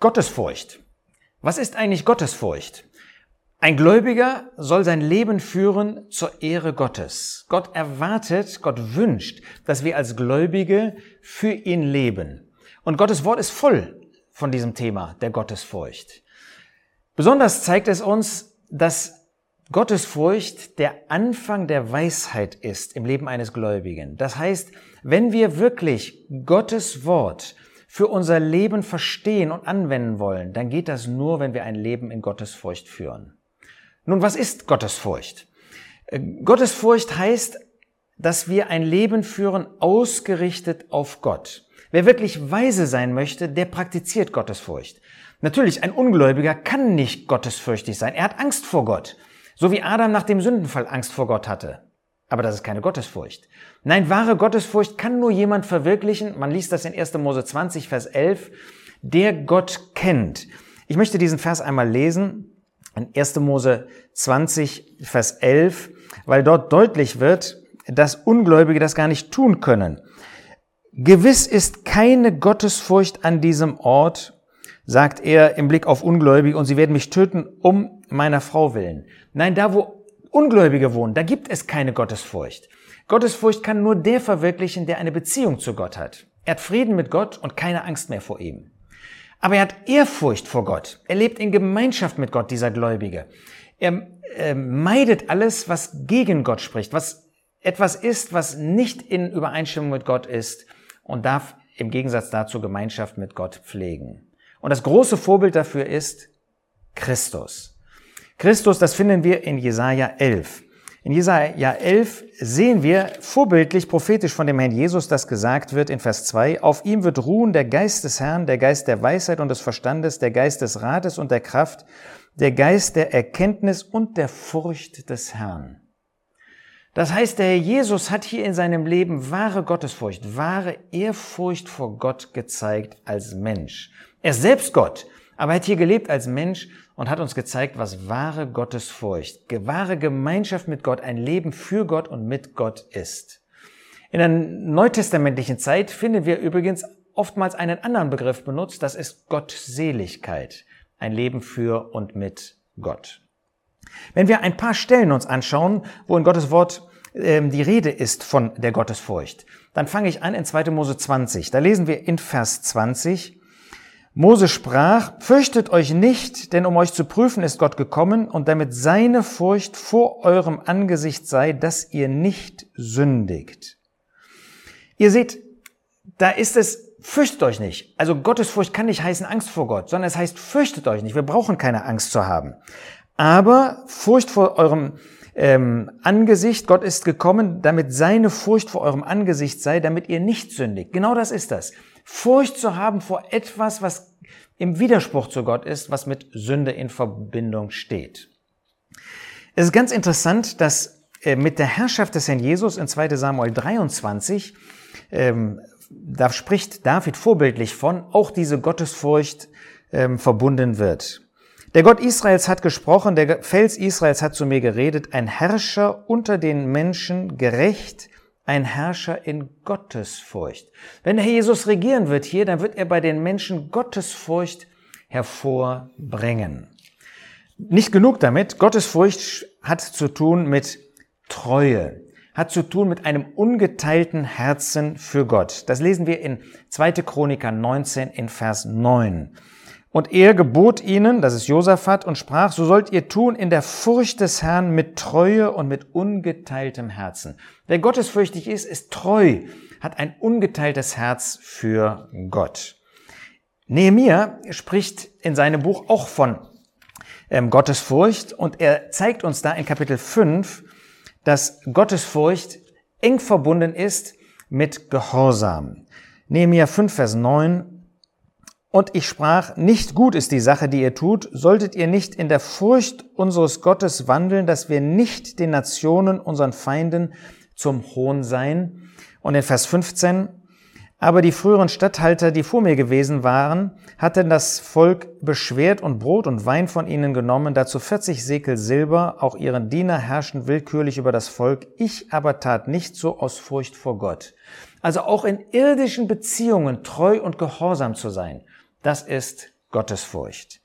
Gottesfurcht. Was ist eigentlich Gottesfurcht? Ein Gläubiger soll sein Leben führen zur Ehre Gottes. Gott erwartet, Gott wünscht, dass wir als Gläubige für ihn leben. Und Gottes Wort ist voll von diesem Thema der Gottesfurcht. Besonders zeigt es uns, dass Gottesfurcht der Anfang der Weisheit ist im Leben eines Gläubigen. Das heißt, wenn wir wirklich Gottes Wort für unser Leben verstehen und anwenden wollen, dann geht das nur, wenn wir ein Leben in Gottesfurcht führen. Nun, was ist Gottesfurcht? Äh, Gottesfurcht heißt, dass wir ein Leben führen ausgerichtet auf Gott. Wer wirklich weise sein möchte, der praktiziert Gottesfurcht. Natürlich, ein Ungläubiger kann nicht gottesfürchtig sein. Er hat Angst vor Gott. So wie Adam nach dem Sündenfall Angst vor Gott hatte. Aber das ist keine Gottesfurcht. Nein, wahre Gottesfurcht kann nur jemand verwirklichen. Man liest das in 1. Mose 20, Vers 11. Der Gott kennt. Ich möchte diesen Vers einmal lesen in 1. Mose 20, Vers 11, weil dort deutlich wird, dass Ungläubige das gar nicht tun können. Gewiss ist keine Gottesfurcht an diesem Ort, sagt er im Blick auf Ungläubige, und sie werden mich töten um meiner Frau willen. Nein, da wo Ungläubige wohnen, da gibt es keine Gottesfurcht. Gottesfurcht kann nur der verwirklichen, der eine Beziehung zu Gott hat. Er hat Frieden mit Gott und keine Angst mehr vor ihm. Aber er hat Ehrfurcht vor Gott. Er lebt in Gemeinschaft mit Gott, dieser Gläubige. Er äh, meidet alles, was gegen Gott spricht, was etwas ist, was nicht in Übereinstimmung mit Gott ist und darf im Gegensatz dazu Gemeinschaft mit Gott pflegen. Und das große Vorbild dafür ist Christus. Christus, das finden wir in Jesaja 11. In Jesaja 11 sehen wir vorbildlich, prophetisch von dem Herrn Jesus, das gesagt wird in Vers 2, auf ihm wird ruhen der Geist des Herrn, der Geist der Weisheit und des Verstandes, der Geist des Rates und der Kraft, der Geist der Erkenntnis und der Furcht des Herrn. Das heißt, der Herr Jesus hat hier in seinem Leben wahre Gottesfurcht, wahre Ehrfurcht vor Gott gezeigt als Mensch. Er ist selbst Gott, aber er hat hier gelebt als Mensch und hat uns gezeigt, was wahre Gottesfurcht, wahre Gemeinschaft mit Gott, ein Leben für Gott und mit Gott ist. In der neutestamentlichen Zeit finden wir übrigens oftmals einen anderen Begriff benutzt, das ist Gottseligkeit, ein Leben für und mit Gott. Wenn wir ein paar Stellen uns anschauen, wo in Gottes Wort ähm, die Rede ist von der Gottesfurcht, dann fange ich an in 2. Mose 20. Da lesen wir in Vers 20, Mose sprach, fürchtet euch nicht, denn um euch zu prüfen ist Gott gekommen und damit seine Furcht vor eurem Angesicht sei, dass ihr nicht sündigt. Ihr seht, da ist es, fürchtet euch nicht. Also Gottesfurcht kann nicht heißen Angst vor Gott, sondern es heißt fürchtet euch nicht. Wir brauchen keine Angst zu haben. Aber Furcht vor eurem ähm, Angesicht, Gott ist gekommen, damit seine Furcht vor eurem Angesicht sei, damit ihr nicht sündigt. Genau das ist das. Furcht zu haben vor etwas, was im Widerspruch zu Gott ist, was mit Sünde in Verbindung steht. Es ist ganz interessant, dass äh, mit der Herrschaft des Herrn Jesus in 2 Samuel 23, ähm, da spricht David vorbildlich von, auch diese Gottesfurcht ähm, verbunden wird. Der Gott Israels hat gesprochen, der Fels Israels hat zu mir geredet, ein Herrscher unter den Menschen, gerecht, ein Herrscher in Gottesfurcht. Wenn der Herr Jesus regieren wird hier, dann wird er bei den Menschen Gottesfurcht hervorbringen. Nicht genug damit, Gottesfurcht hat zu tun mit Treue, hat zu tun mit einem ungeteilten Herzen für Gott. Das lesen wir in 2. Chroniker 19 in Vers 9. Und er gebot ihnen, das ist Josaphat, und sprach, so sollt ihr tun in der Furcht des Herrn mit Treue und mit ungeteiltem Herzen. Wer gottesfürchtig ist, ist treu, hat ein ungeteiltes Herz für Gott. Nehemiah spricht in seinem Buch auch von ähm, Gottesfurcht und er zeigt uns da in Kapitel 5, dass Gottesfurcht eng verbunden ist mit Gehorsam. Nehemiah 5, Vers 9, und ich sprach, nicht gut ist die Sache, die ihr tut, solltet ihr nicht in der Furcht unseres Gottes wandeln, dass wir nicht den Nationen, unseren Feinden, zum Hohn seien. Und in Vers 15, aber die früheren Statthalter, die vor mir gewesen waren, hatten das Volk beschwert und Brot und Wein von ihnen genommen, dazu 40 Sekel Silber, auch ihren Diener herrschen willkürlich über das Volk, ich aber tat nicht so aus Furcht vor Gott. Also auch in irdischen Beziehungen treu und gehorsam zu sein. Das ist Gottesfurcht.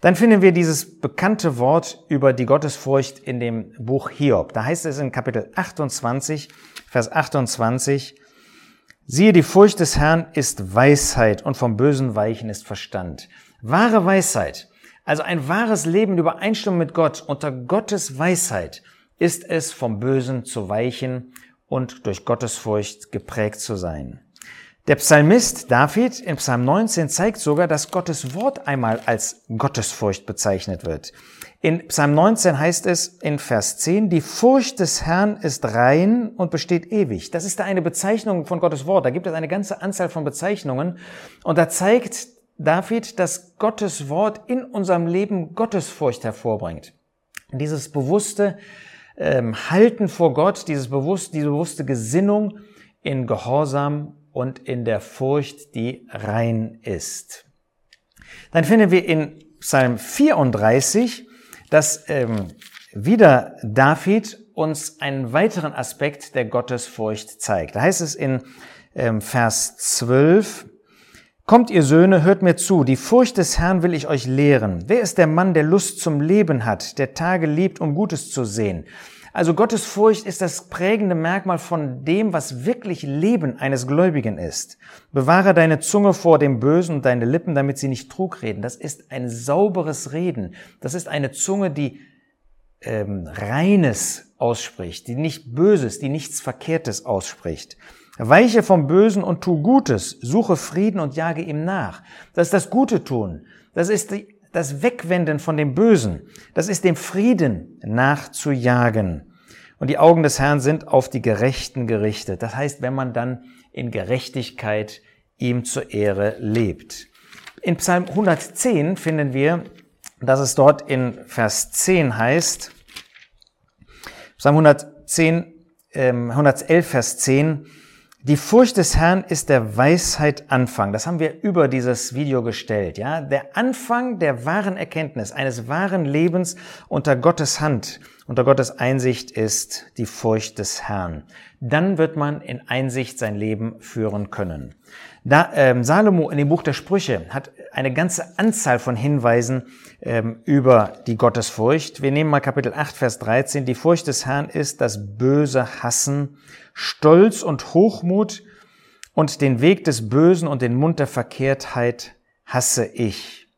Dann finden wir dieses bekannte Wort über die Gottesfurcht in dem Buch Hiob. Da heißt es in Kapitel 28, Vers 28, Siehe, die Furcht des Herrn ist Weisheit und vom bösen Weichen ist Verstand. Wahre Weisheit, also ein wahres Leben in Übereinstimmung mit Gott, unter Gottes Weisheit, ist es vom Bösen zu weichen und durch Gottesfurcht geprägt zu sein. Der Psalmist David in Psalm 19 zeigt sogar, dass Gottes Wort einmal als Gottesfurcht bezeichnet wird. In Psalm 19 heißt es in Vers 10, die Furcht des Herrn ist rein und besteht ewig. Das ist da eine Bezeichnung von Gottes Wort. Da gibt es eine ganze Anzahl von Bezeichnungen. Und da zeigt David, dass Gottes Wort in unserem Leben Gottesfurcht hervorbringt. Dieses bewusste ähm, Halten vor Gott, dieses bewusst, diese bewusste Gesinnung in Gehorsam und in der Furcht, die rein ist. Dann finden wir in Psalm 34, dass ähm, wieder David uns einen weiteren Aspekt der Gottesfurcht zeigt. Da heißt es in ähm, Vers 12, Kommt ihr Söhne, hört mir zu, die Furcht des Herrn will ich euch lehren. Wer ist der Mann, der Lust zum Leben hat, der Tage liebt, um Gutes zu sehen? Also Gottes Furcht ist das prägende Merkmal von dem, was wirklich Leben eines Gläubigen ist. Bewahre deine Zunge vor dem Bösen und deine Lippen, damit sie nicht Trug reden. Das ist ein sauberes Reden. Das ist eine Zunge, die ähm, Reines ausspricht, die nicht Böses, die nichts Verkehrtes ausspricht. Weiche vom Bösen und tu Gutes, suche Frieden und jage ihm nach. Das ist das Gute tun. Das ist die das Wegwenden von dem Bösen, das ist dem Frieden nachzujagen. Und die Augen des Herrn sind auf die Gerechten gerichtet. Das heißt, wenn man dann in Gerechtigkeit ihm zur Ehre lebt. In Psalm 110 finden wir, dass es dort in Vers 10 heißt, Psalm 110, äh, 111, Vers 10, die Furcht des Herrn ist der Weisheit Anfang. Das haben wir über dieses Video gestellt, ja. Der Anfang der wahren Erkenntnis, eines wahren Lebens unter Gottes Hand, unter Gottes Einsicht ist die Furcht des Herrn. Dann wird man in Einsicht sein Leben führen können. Da, ähm, Salomo in dem Buch der Sprüche hat eine ganze Anzahl von Hinweisen ähm, über die Gottesfurcht. Wir nehmen mal Kapitel 8, Vers 13. Die Furcht des Herrn ist das böse Hassen Stolz und Hochmut und den Weg des Bösen und den Mund der Verkehrtheit hasse ich.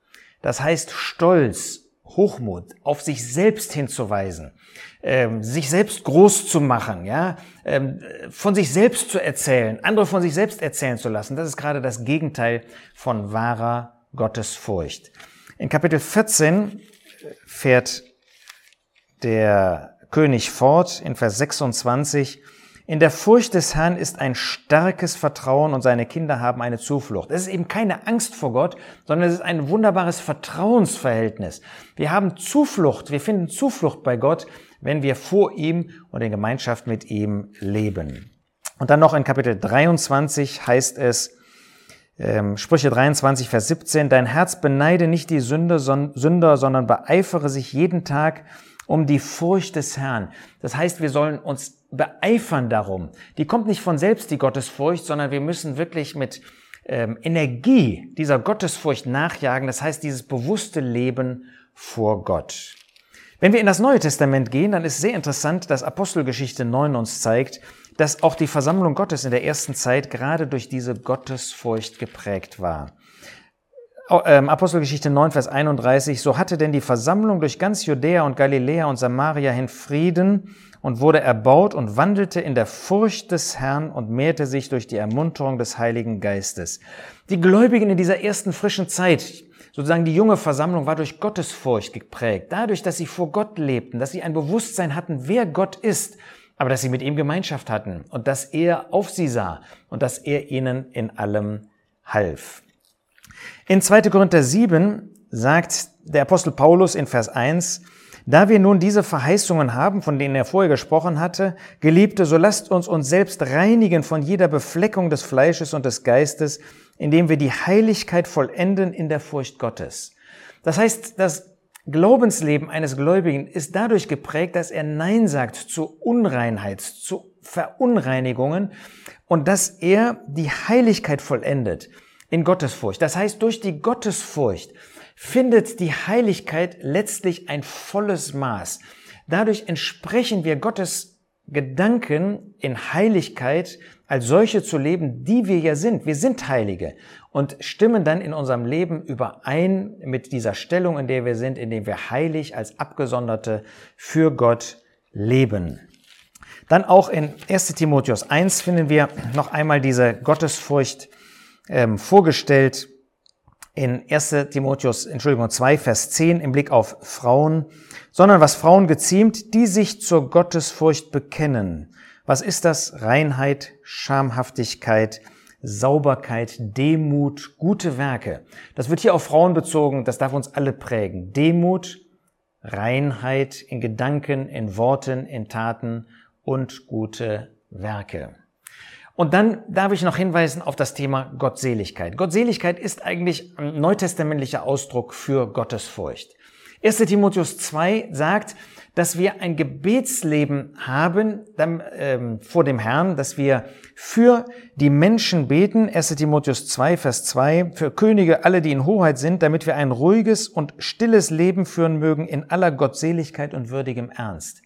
Das heißt Stolz, Hochmut, auf sich selbst hinzuweisen, ähm, sich selbst groß zu machen, ja, ähm, von sich selbst zu erzählen, andere von sich selbst erzählen zu lassen. Das ist gerade das Gegenteil von wahrer Gottesfurcht. In Kapitel 14 fährt der König fort, in Vers 26, in der Furcht des Herrn ist ein starkes Vertrauen und seine Kinder haben eine Zuflucht. Es ist eben keine Angst vor Gott, sondern es ist ein wunderbares Vertrauensverhältnis. Wir haben Zuflucht, wir finden Zuflucht bei Gott, wenn wir vor ihm und in Gemeinschaft mit ihm leben. Und dann noch in Kapitel 23 heißt es, ähm, Sprüche 23, Vers 17, Dein Herz beneide nicht die Sünde, Sünder, sondern beeifere sich jeden Tag um die Furcht des Herrn. Das heißt, wir sollen uns beeifern darum. Die kommt nicht von selbst, die Gottesfurcht, sondern wir müssen wirklich mit ähm, Energie dieser Gottesfurcht nachjagen. Das heißt, dieses bewusste Leben vor Gott. Wenn wir in das Neue Testament gehen, dann ist sehr interessant, dass Apostelgeschichte 9 uns zeigt, dass auch die Versammlung Gottes in der ersten Zeit gerade durch diese Gottesfurcht geprägt war. Ähm, Apostelgeschichte 9, Vers 31, so hatte denn die Versammlung durch ganz Judäa und Galiläa und Samaria hin Frieden und wurde erbaut und wandelte in der Furcht des Herrn und mehrte sich durch die Ermunterung des Heiligen Geistes. Die Gläubigen in dieser ersten frischen Zeit, sozusagen die junge Versammlung, war durch Gottesfurcht geprägt. Dadurch, dass sie vor Gott lebten, dass sie ein Bewusstsein hatten, wer Gott ist, aber dass sie mit ihm Gemeinschaft hatten und dass er auf sie sah und dass er ihnen in allem half. In 2. Korinther 7 sagt der Apostel Paulus in Vers 1, da wir nun diese Verheißungen haben, von denen er vorher gesprochen hatte, Geliebte, so lasst uns uns selbst reinigen von jeder Befleckung des Fleisches und des Geistes, indem wir die Heiligkeit vollenden in der Furcht Gottes. Das heißt, das Glaubensleben eines Gläubigen ist dadurch geprägt, dass er Nein sagt zu Unreinheit, zu Verunreinigungen und dass er die Heiligkeit vollendet. in Gottesfurcht. Das heißt, durch die Gottesfurcht findet die Heiligkeit letztlich ein volles Maß. Dadurch entsprechen wir Gottes Gedanken in Heiligkeit als solche zu leben, die wir ja sind. Wir sind Heilige und stimmen dann in unserem Leben überein mit dieser Stellung, in der wir sind, indem wir heilig als Abgesonderte für Gott leben. Dann auch in 1 Timotheus 1 finden wir noch einmal diese Gottesfurcht ähm, vorgestellt. In 1 Timotheus, Entschuldigung, 2, Vers 10 im Blick auf Frauen, sondern was Frauen geziemt, die sich zur Gottesfurcht bekennen. Was ist das? Reinheit, Schamhaftigkeit, Sauberkeit, Demut, gute Werke. Das wird hier auf Frauen bezogen, das darf uns alle prägen. Demut, Reinheit in Gedanken, in Worten, in Taten und gute Werke. Und dann darf ich noch hinweisen auf das Thema Gottseligkeit. Gottseligkeit ist eigentlich ein neutestamentlicher Ausdruck für Gottesfurcht. 1. Timotheus 2 sagt, dass wir ein Gebetsleben haben dann, ähm, vor dem Herrn, dass wir für die Menschen beten, 1 Timotheus 2, Vers 2, für Könige, alle, die in Hoheit sind, damit wir ein ruhiges und stilles Leben führen mögen in aller Gottseligkeit und würdigem Ernst.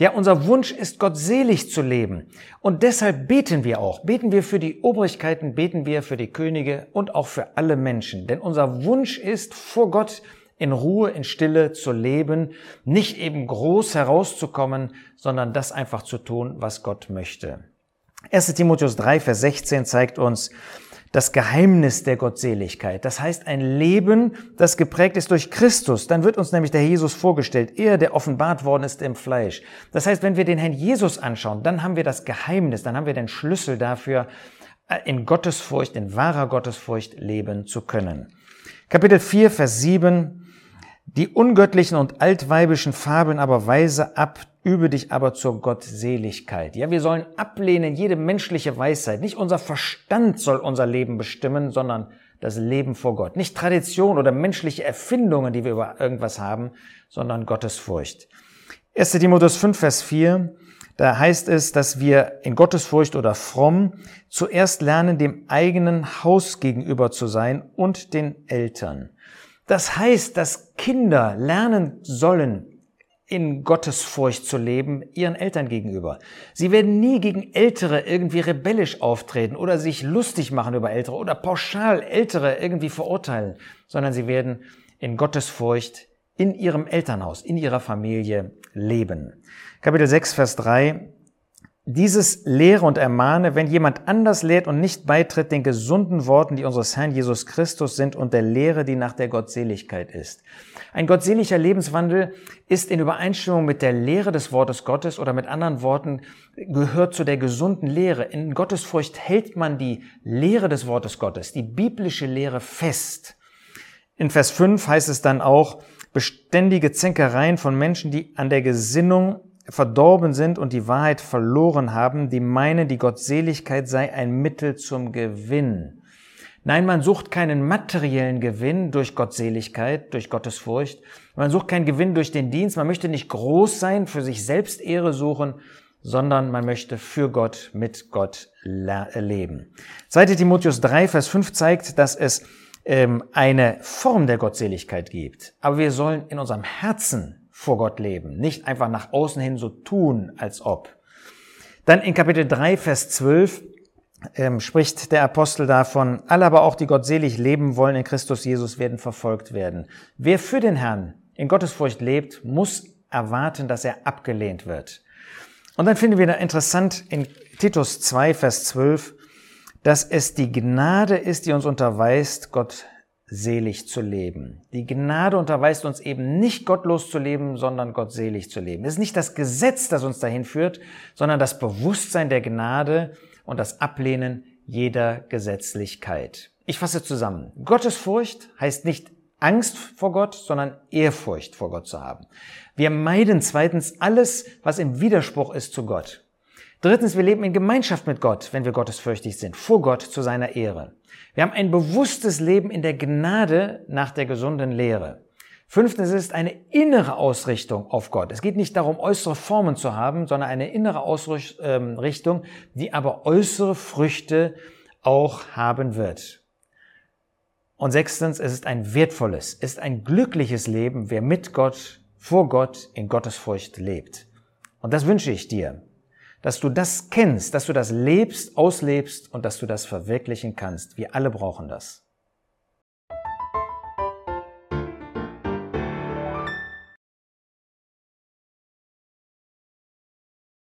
Ja, unser Wunsch ist, gottselig zu leben. Und deshalb beten wir auch. Beten wir für die Obrigkeiten, beten wir für die Könige und auch für alle Menschen. Denn unser Wunsch ist, vor Gott in Ruhe, in Stille zu leben, nicht eben groß herauszukommen, sondern das einfach zu tun, was Gott möchte. 1 Timotheus 3, Vers 16 zeigt uns das Geheimnis der Gottseligkeit. Das heißt ein Leben, das geprägt ist durch Christus. Dann wird uns nämlich der Jesus vorgestellt, er, der offenbart worden ist im Fleisch. Das heißt, wenn wir den Herrn Jesus anschauen, dann haben wir das Geheimnis, dann haben wir den Schlüssel dafür, in Gottesfurcht, in wahrer Gottesfurcht leben zu können. Kapitel 4, Vers 7 die ungöttlichen und altweibischen Fabeln aber weise ab, übe dich aber zur Gottseligkeit. Ja, wir sollen ablehnen jede menschliche Weisheit. Nicht unser Verstand soll unser Leben bestimmen, sondern das Leben vor Gott. Nicht Tradition oder menschliche Erfindungen, die wir über irgendwas haben, sondern Gottes Furcht. 1. Timotheus 5, Vers 4, da heißt es, dass wir in Gottesfurcht oder fromm zuerst lernen, dem eigenen Haus gegenüber zu sein und den Eltern. Das heißt, dass Kinder lernen sollen, in Gottesfurcht zu leben, ihren Eltern gegenüber. Sie werden nie gegen Ältere irgendwie rebellisch auftreten oder sich lustig machen über Ältere oder pauschal Ältere irgendwie verurteilen, sondern sie werden in Gottesfurcht in ihrem Elternhaus, in ihrer Familie leben. Kapitel 6, Vers 3 dieses lehre und ermahne, wenn jemand anders lehrt und nicht beitritt den gesunden Worten, die unseres Herrn Jesus Christus sind und der Lehre, die nach der Gottseligkeit ist. Ein gottseliger Lebenswandel ist in Übereinstimmung mit der Lehre des Wortes Gottes oder mit anderen Worten gehört zu der gesunden Lehre. In Gottesfurcht hält man die Lehre des Wortes Gottes, die biblische Lehre fest. In Vers 5 heißt es dann auch, beständige Zänkereien von Menschen, die an der Gesinnung verdorben sind und die Wahrheit verloren haben, die meinen, die Gottseligkeit sei ein Mittel zum Gewinn. Nein, man sucht keinen materiellen Gewinn durch Gottseligkeit, durch Gottesfurcht. Man sucht keinen Gewinn durch den Dienst. Man möchte nicht groß sein, für sich selbst Ehre suchen, sondern man möchte für Gott, mit Gott leben. 2. Timotheus 3, Vers 5 zeigt, dass es ähm, eine Form der Gottseligkeit gibt. Aber wir sollen in unserem Herzen vor Gott leben, nicht einfach nach außen hin so tun, als ob. Dann in Kapitel 3, Vers 12 ähm, spricht der Apostel davon, alle aber auch, die gottselig leben wollen in Christus Jesus, werden verfolgt werden. Wer für den Herrn in Gottesfurcht lebt, muss erwarten, dass er abgelehnt wird. Und dann finden wir da interessant in Titus 2, Vers 12, dass es die Gnade ist, die uns unterweist, Gott selig zu leben. Die Gnade unterweist uns eben nicht gottlos zu leben, sondern gottselig zu leben. Es ist nicht das Gesetz, das uns dahin führt, sondern das Bewusstsein der Gnade und das Ablehnen jeder Gesetzlichkeit. Ich fasse zusammen. Gottesfurcht heißt nicht Angst vor Gott, sondern Ehrfurcht vor Gott zu haben. Wir meiden zweitens alles, was im Widerspruch ist zu Gott. Drittens, wir leben in Gemeinschaft mit Gott, wenn wir gottesfürchtig sind, vor Gott zu seiner Ehre. Wir haben ein bewusstes Leben in der Gnade nach der gesunden Lehre. Fünftens ist eine innere Ausrichtung auf Gott. Es geht nicht darum, äußere Formen zu haben, sondern eine innere Ausrichtung, die aber äußere Früchte auch haben wird. Und sechstens, es ist ein wertvolles, es ist ein glückliches Leben, wer mit Gott, vor Gott in Gottesfurcht lebt. Und das wünsche ich dir, dass du das kennst, dass du das lebst, auslebst und dass du das verwirklichen kannst. Wir alle brauchen das.